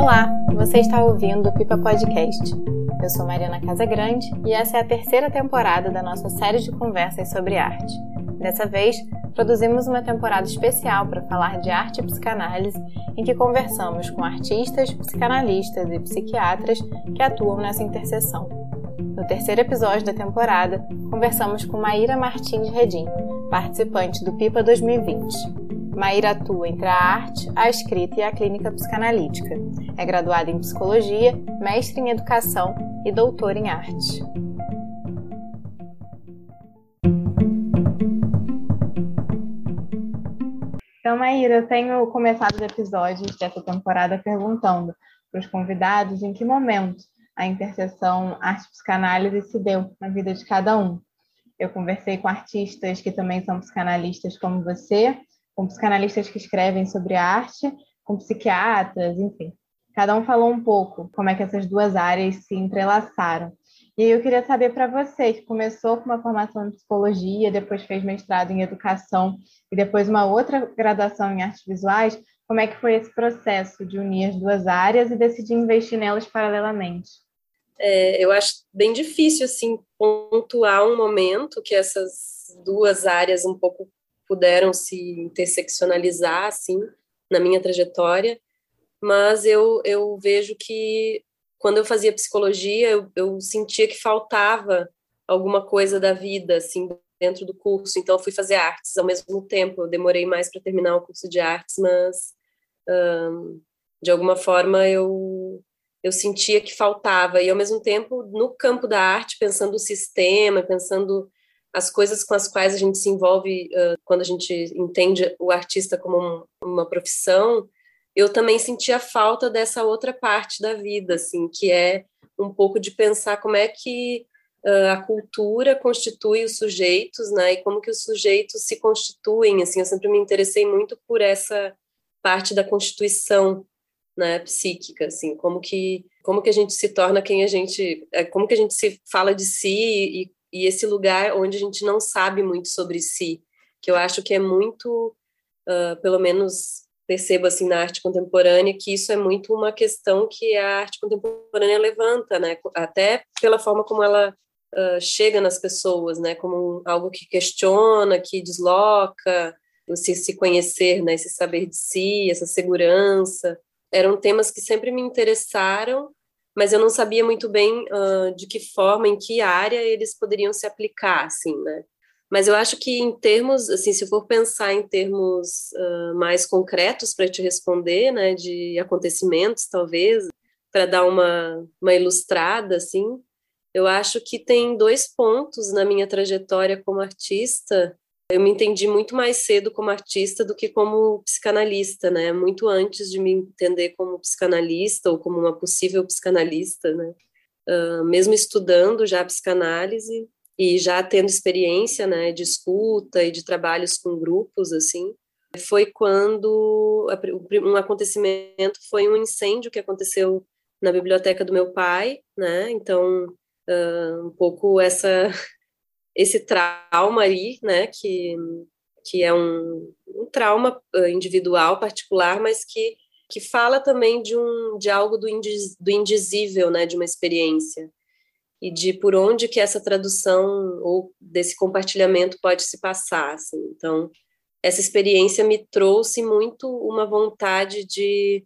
Olá, você está ouvindo o Pipa Podcast. Eu sou Mariana Casagrande e essa é a terceira temporada da nossa série de conversas sobre arte. Dessa vez, produzimos uma temporada especial para falar de arte e psicanálise, em que conversamos com artistas, psicanalistas e psiquiatras que atuam nessa interseção. No terceiro episódio da temporada, conversamos com Maíra Martins Redim, participante do PIPA 2020. Maíra atua entre a arte, a escrita e a clínica psicanalítica. É graduada em psicologia, mestre em educação e doutora em arte. Então, Maíra, eu tenho começado os episódios dessa temporada perguntando para os convidados em que momento a interseção arte-psicanálise se deu na vida de cada um. Eu conversei com artistas que também são psicanalistas como você, com psicanalistas que escrevem sobre arte, com psiquiatras, enfim. Cada um falou um pouco como é que essas duas áreas se entrelaçaram. E eu queria saber para você, que começou com uma formação em psicologia, depois fez mestrado em educação e depois uma outra graduação em artes visuais, como é que foi esse processo de unir as duas áreas e decidir investir nelas paralelamente? É, eu acho bem difícil assim pontuar um momento que essas duas áreas um pouco puderam se interseccionalizar, assim, na minha trajetória, mas eu, eu vejo que quando eu fazia psicologia, eu, eu sentia que faltava alguma coisa da vida, assim, dentro do curso, então eu fui fazer artes ao mesmo tempo, eu demorei mais para terminar o curso de artes, mas um, de alguma forma eu eu sentia que faltava. E ao mesmo tempo no campo da arte pensando o sistema pensando as coisas com as quais a gente se envolve uh, quando a gente entende o artista como um, uma profissão, eu também sentia falta dessa outra parte da vida, assim, que é um pouco de pensar como é que uh, a cultura constitui os sujeitos, né, e como que os sujeitos se constituem, assim, eu sempre me interessei muito por essa parte da constituição, né, psíquica, assim, como que como que a gente se torna quem a gente, é, como que a gente se fala de si e e esse lugar onde a gente não sabe muito sobre si, que eu acho que é muito, uh, pelo menos percebo assim na arte contemporânea, que isso é muito uma questão que a arte contemporânea levanta, né? Até pela forma como ela uh, chega nas pessoas, né? Como algo que questiona, que desloca, você se conhecer, né? Esse saber de si, essa segurança, eram temas que sempre me interessaram mas eu não sabia muito bem uh, de que forma, em que área eles poderiam se aplicar, assim, né? Mas eu acho que em termos, assim, se for pensar em termos uh, mais concretos para te responder, né, de acontecimentos, talvez, para dar uma, uma ilustrada, assim, eu acho que tem dois pontos na minha trajetória como artista eu me entendi muito mais cedo como artista do que como psicanalista, né? Muito antes de me entender como psicanalista ou como uma possível psicanalista, né? Uh, mesmo estudando já psicanálise e já tendo experiência, né, de escuta e de trabalhos com grupos, assim, foi quando um acontecimento foi um incêndio que aconteceu na biblioteca do meu pai, né? Então, uh, um pouco essa esse trauma aí, né, que, que é um, um trauma individual particular, mas que, que fala também de, um, de algo do, indiz, do indizível, né, de uma experiência, e de por onde que essa tradução ou desse compartilhamento pode se passar, assim. Então, essa experiência me trouxe muito uma vontade de,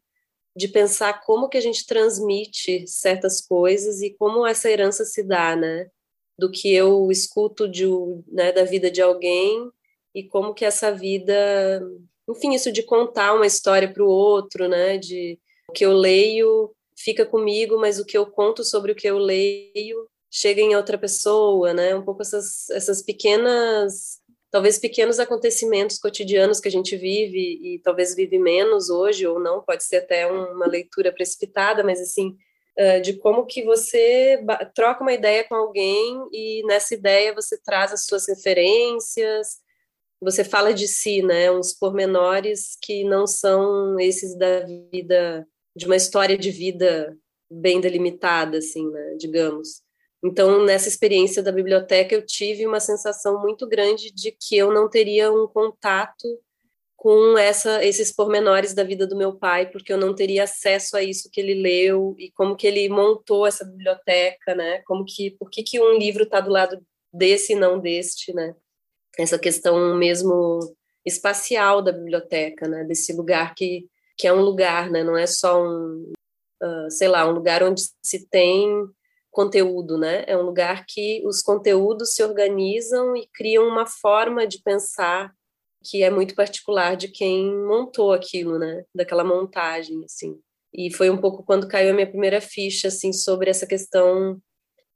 de pensar como que a gente transmite certas coisas e como essa herança se dá, né? Do que eu escuto de, né, da vida de alguém e como que essa vida, enfim, isso de contar uma história para o outro, né, de o que eu leio fica comigo, mas o que eu conto sobre o que eu leio chega em outra pessoa, né, um pouco essas, essas pequenas, talvez pequenos acontecimentos cotidianos que a gente vive e talvez vive menos hoje ou não, pode ser até uma leitura precipitada, mas assim, de como que você troca uma ideia com alguém e nessa ideia você traz as suas referências, você fala de si, né, uns pormenores que não são esses da vida, de uma história de vida bem delimitada, assim, né, digamos. Então, nessa experiência da biblioteca, eu tive uma sensação muito grande de que eu não teria um contato com essa, esses pormenores da vida do meu pai, porque eu não teria acesso a isso que ele leu e como que ele montou essa biblioteca, né? Como que, por que, que um livro está do lado desse e não deste, né? Essa questão mesmo espacial da biblioteca, né? Desse lugar que, que é um lugar, né? Não é só um, uh, sei lá, um lugar onde se tem conteúdo, né? É um lugar que os conteúdos se organizam e criam uma forma de pensar que é muito particular de quem montou aquilo, né? Daquela montagem, assim. E foi um pouco quando caiu a minha primeira ficha, assim, sobre essa questão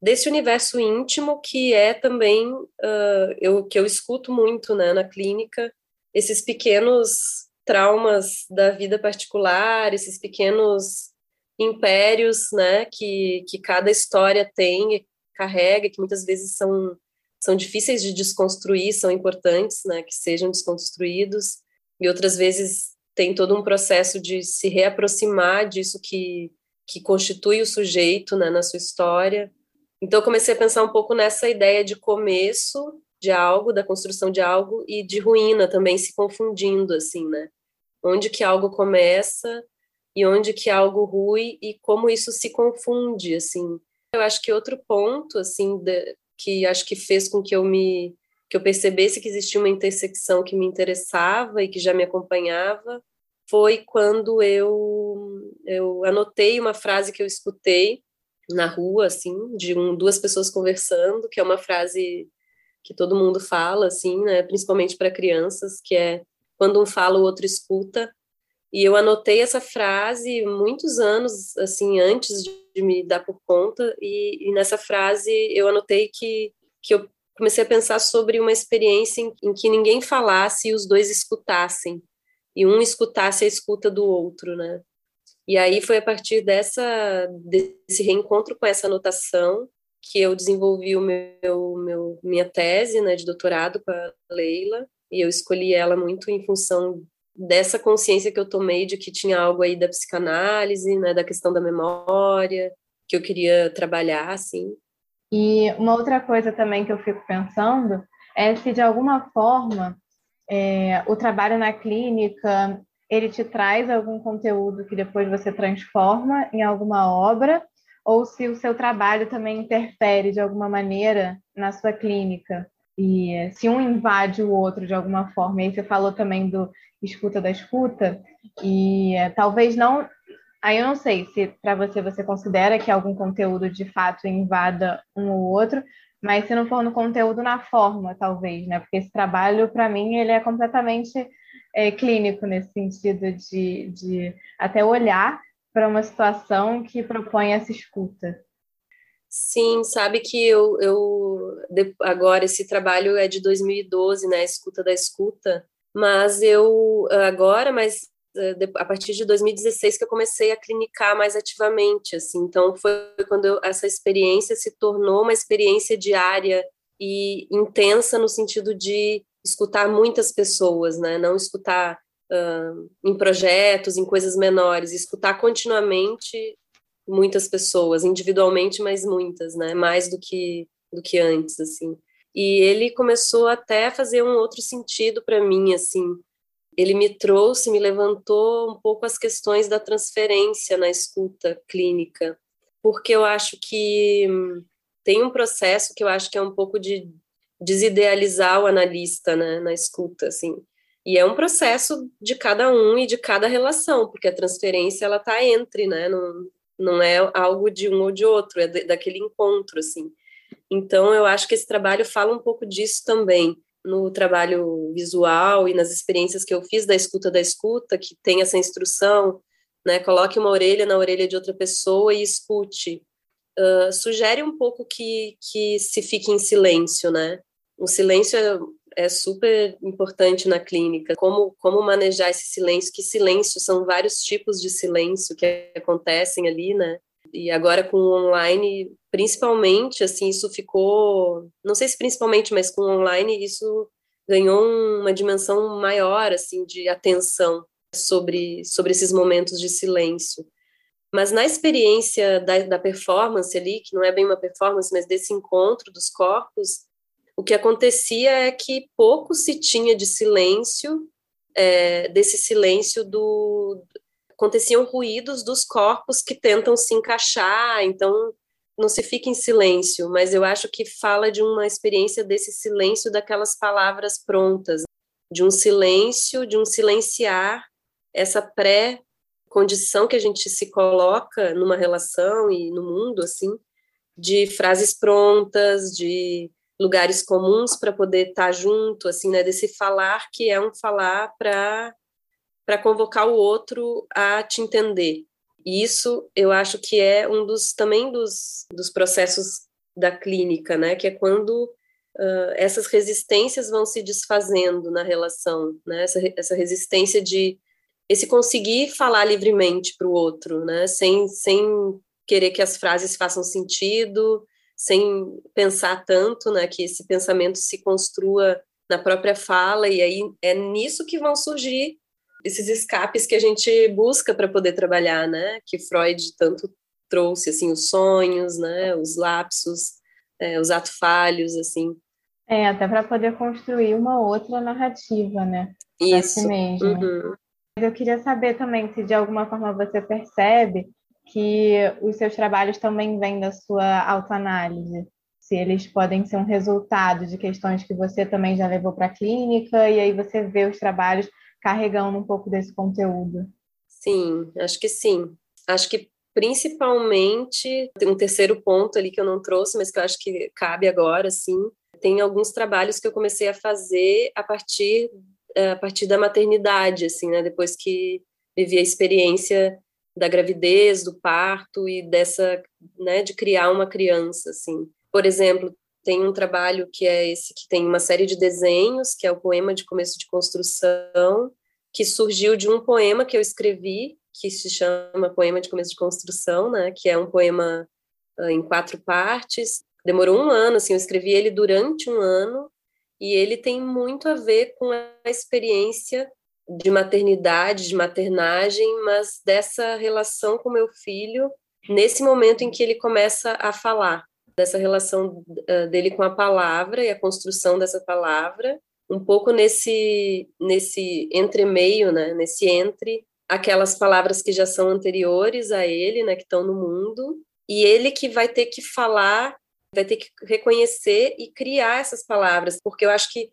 desse universo íntimo que é também uh, eu que eu escuto muito, né, na clínica, esses pequenos traumas da vida particular, esses pequenos impérios, né, que que cada história tem carrega, que muitas vezes são são difíceis de desconstruir, são importantes, né, que sejam desconstruídos, e outras vezes tem todo um processo de se reaproximar disso que, que constitui o sujeito, né, na sua história. Então, eu comecei a pensar um pouco nessa ideia de começo de algo, da construção de algo, e de ruína também se confundindo, assim, né? Onde que algo começa e onde que algo rui e como isso se confunde, assim. Eu acho que outro ponto, assim, de, que acho que fez com que eu me que eu percebesse que existia uma intersecção que me interessava e que já me acompanhava foi quando eu eu anotei uma frase que eu escutei na rua assim de um, duas pessoas conversando que é uma frase que todo mundo fala assim né principalmente para crianças que é quando um fala o outro escuta e eu anotei essa frase muitos anos assim antes de me dar por conta. E, e nessa frase eu anotei que que eu comecei a pensar sobre uma experiência em, em, que ninguém falasse e os dois escutassem. E um escutasse a escuta do outro, né? E aí foi a partir dessa desse reencontro com essa anotação que eu desenvolvi o meu, meu minha tese, né, de doutorado com a Leila. E eu escolhi ela muito em função dessa consciência que eu tomei de que tinha algo aí da psicanálise, né, da questão da memória, que eu queria trabalhar, assim. E uma outra coisa também que eu fico pensando é se de alguma forma é, o trabalho na clínica ele te traz algum conteúdo que depois você transforma em alguma obra, ou se o seu trabalho também interfere de alguma maneira na sua clínica. E se um invade o outro de alguma forma, e aí você falou também do escuta da escuta, e é, talvez não. Aí eu não sei se para você você considera que algum conteúdo de fato invada um ou outro, mas se não for no conteúdo, na forma, talvez, né? Porque esse trabalho, para mim, ele é completamente é, clínico nesse sentido de, de até olhar para uma situação que propõe essa escuta. Sim, sabe que eu, eu agora esse trabalho é de 2012, né, escuta da escuta, mas eu agora, mas eh, a partir de 2016 que eu comecei a clinicar mais ativamente, assim, então foi quando eu, essa experiência se tornou uma experiência diária e intensa no sentido de escutar muitas pessoas, né, não escutar uh, em projetos, em coisas menores, escutar continuamente muitas pessoas, individualmente, mas muitas, né? Mais do que do que antes, assim. E ele começou até a fazer um outro sentido para mim, assim. Ele me trouxe, me levantou um pouco as questões da transferência na escuta clínica, porque eu acho que tem um processo que eu acho que é um pouco de desidealizar o analista, né, na escuta, assim. E é um processo de cada um e de cada relação, porque a transferência ela tá entre, né, não, não é algo de um ou de outro, é daquele encontro, assim. Então, eu acho que esse trabalho fala um pouco disso também, no trabalho visual e nas experiências que eu fiz da escuta da escuta, que tem essa instrução, né, coloque uma orelha na orelha de outra pessoa e escute. Uh, sugere um pouco que, que se fique em silêncio, né? O silêncio é super importante na clínica. Como, como manejar esse silêncio? Que silêncio? São vários tipos de silêncio que acontecem ali, né? E agora com o online, principalmente, assim, isso ficou, não sei se principalmente, mas com o online isso ganhou uma dimensão maior, assim, de atenção sobre, sobre esses momentos de silêncio. Mas na experiência da, da performance ali, que não é bem uma performance, mas desse encontro dos corpos, o que acontecia é que pouco se tinha de silêncio é, desse silêncio do aconteciam ruídos dos corpos que tentam se encaixar, então não se fica em silêncio, mas eu acho que fala de uma experiência desse silêncio daquelas palavras prontas, de um silêncio, de um silenciar essa pré-condição que a gente se coloca numa relação e no mundo, assim, de frases prontas, de lugares comuns para poder estar tá junto, assim, né, desse falar que é um falar para para convocar o outro a te entender. E isso eu acho que é um dos também dos, dos processos da clínica, né, que é quando uh, essas resistências vão se desfazendo na relação, né, essa, essa resistência de esse conseguir falar livremente para o outro, né, sem, sem querer que as frases façam sentido, sem pensar tanto, né, que esse pensamento se construa na própria fala, e aí é nisso que vão surgir esses escapes que a gente busca para poder trabalhar, né, que Freud tanto trouxe, assim, os sonhos, né, os lapsos, é, os atos falhos, assim. É, até para poder construir uma outra narrativa, né? Isso. Si mesmo. Uhum. Eu queria saber também se de alguma forma você percebe que os seus trabalhos também vêm da sua autoanálise, se eles podem ser um resultado de questões que você também já levou para a clínica e aí você vê os trabalhos carregando um pouco desse conteúdo. Sim, acho que sim. Acho que principalmente tem um terceiro ponto ali que eu não trouxe, mas que eu acho que cabe agora, sim. Tem alguns trabalhos que eu comecei a fazer a partir a partir da maternidade, assim, né? Depois que vivi a experiência da gravidez, do parto e dessa, né, de criar uma criança, assim. Por exemplo, tem um trabalho que é esse que tem uma série de desenhos, que é o poema de começo de construção, que surgiu de um poema que eu escrevi, que se chama Poema de Começo de Construção, né, que é um poema uh, em quatro partes. Demorou um ano, assim, eu escrevi ele durante um ano, e ele tem muito a ver com a experiência de maternidade, de maternagem, mas dessa relação com meu filho, nesse momento em que ele começa a falar, dessa relação uh, dele com a palavra e a construção dessa palavra, um pouco nesse nesse entremeio, né, nesse entre aquelas palavras que já são anteriores a ele, né, que estão no mundo, e ele que vai ter que falar, vai ter que reconhecer e criar essas palavras, porque eu acho que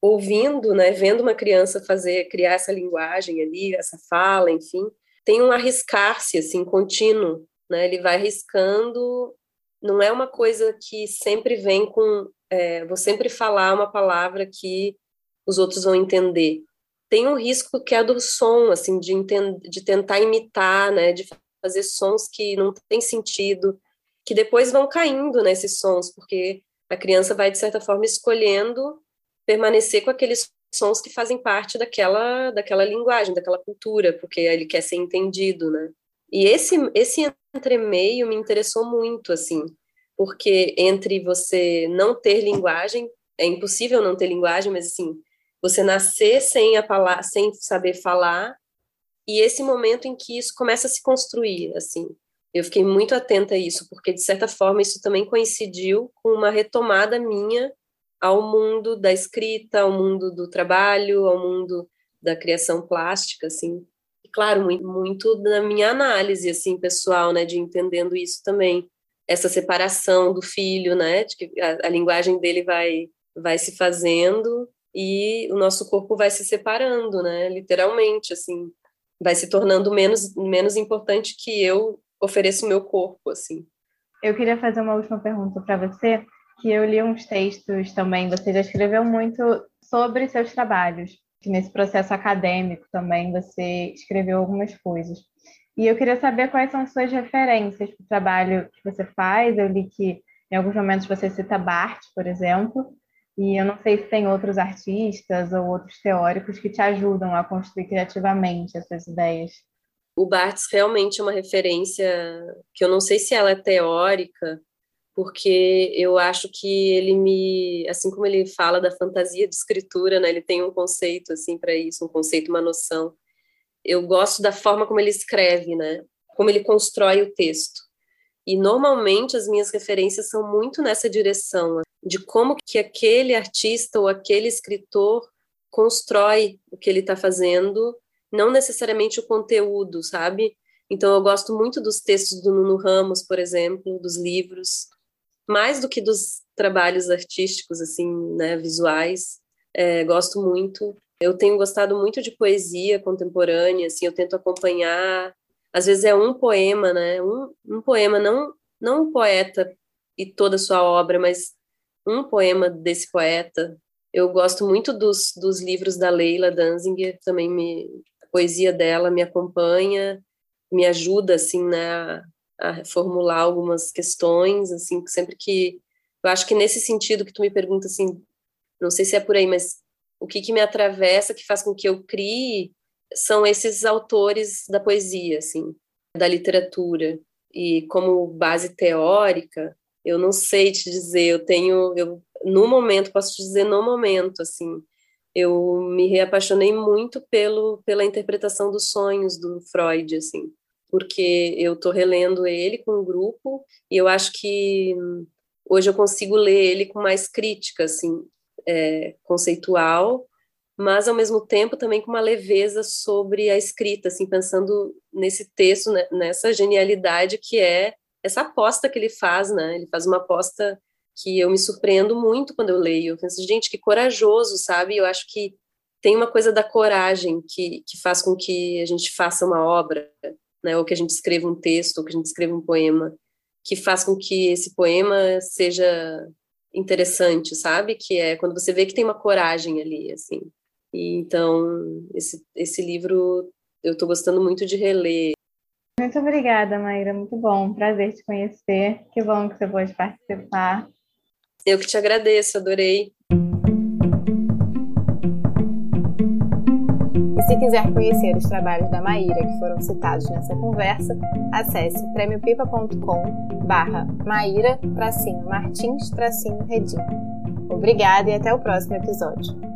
ouvindo, né, vendo uma criança fazer, criar essa linguagem ali, essa fala, enfim, tem um arriscar-se assim contínuo, né? Ele vai arriscando, não é uma coisa que sempre vem com, é, vou sempre falar uma palavra que os outros vão entender. Tem um risco que é do som, assim, de, de tentar imitar, né, de fazer sons que não têm sentido, que depois vão caindo nesses sons, porque a criança vai de certa forma escolhendo permanecer com aqueles sons que fazem parte daquela daquela linguagem, daquela cultura, porque ele quer ser entendido, né? E esse esse entremeio me interessou muito, assim, porque entre você não ter linguagem, é impossível não ter linguagem, mas assim, você nascer sem a palavra, sem saber falar, e esse momento em que isso começa a se construir, assim. Eu fiquei muito atenta a isso, porque de certa forma isso também coincidiu com uma retomada minha ao mundo da escrita, ao mundo do trabalho, ao mundo da criação plástica, assim. E, claro, muito, muito da minha análise, assim, pessoal, né, de entendendo isso também. Essa separação do filho, né, de que a, a linguagem dele vai, vai se fazendo e o nosso corpo vai se separando, né, literalmente, assim. Vai se tornando menos, menos importante que eu ofereço o meu corpo, assim. Eu queria fazer uma última pergunta para você que eu li uns textos também, você já escreveu muito sobre seus trabalhos, que nesse processo acadêmico também você escreveu algumas coisas. E eu queria saber quais são suas referências para o trabalho que você faz. Eu li que em alguns momentos você cita Barthes, por exemplo, e eu não sei se tem outros artistas ou outros teóricos que te ajudam a construir criativamente essas ideias. O Barthes realmente é uma referência que eu não sei se ela é teórica, porque eu acho que ele me, assim como ele fala da fantasia de escritura, né, ele tem um conceito assim para isso, um conceito, uma noção. Eu gosto da forma como ele escreve, né, como ele constrói o texto. E normalmente as minhas referências são muito nessa direção de como que aquele artista ou aquele escritor constrói o que ele está fazendo, não necessariamente o conteúdo, sabe? Então eu gosto muito dos textos do Nuno Ramos, por exemplo, dos livros, mais do que dos trabalhos artísticos, assim, né, visuais. É, gosto muito. Eu tenho gostado muito de poesia contemporânea, assim, eu tento acompanhar. Às vezes é um poema, né? Um, um poema, não, não um poeta e toda a sua obra, mas um poema desse poeta. Eu gosto muito dos, dos livros da Leila Danzinger, também me, a poesia dela me acompanha, me ajuda, assim, né, a, formular algumas questões, assim, sempre que eu acho que nesse sentido que tu me pergunta assim, não sei se é por aí, mas o que, que me atravessa, que faz com que eu crie, são esses autores da poesia, assim, da literatura. E como base teórica, eu não sei te dizer, eu tenho, eu no momento, posso te dizer no momento, assim, eu me reapaixonei muito pelo, pela interpretação dos sonhos do Freud, assim, porque eu estou relendo ele com o um grupo e eu acho que hoje eu consigo ler ele com mais crítica, assim, é, conceitual, mas ao mesmo tempo também com uma leveza sobre a escrita, assim, pensando nesse texto, né, nessa genialidade que é essa aposta que ele faz, né? Ele faz uma aposta que eu me surpreendo muito quando eu leio. Eu penso, gente, que corajoso, sabe? Eu acho que tem uma coisa da coragem que, que faz com que a gente faça uma obra, né? Ou que a gente escreva um texto, ou que a gente escreva um poema, que faz com que esse poema seja interessante, sabe? Que é quando você vê que tem uma coragem ali, assim. E, então, esse, esse livro eu estou gostando muito de reler. Muito obrigada, Maíra. Muito bom. Prazer te conhecer. Que bom que você pôde participar. Eu que te agradeço, adorei. Se quiser conhecer os trabalhos da Maíra que foram citados nessa conversa, acesse prêmiopipa.com barra Maíra Martins Redim. Obrigada e até o próximo episódio.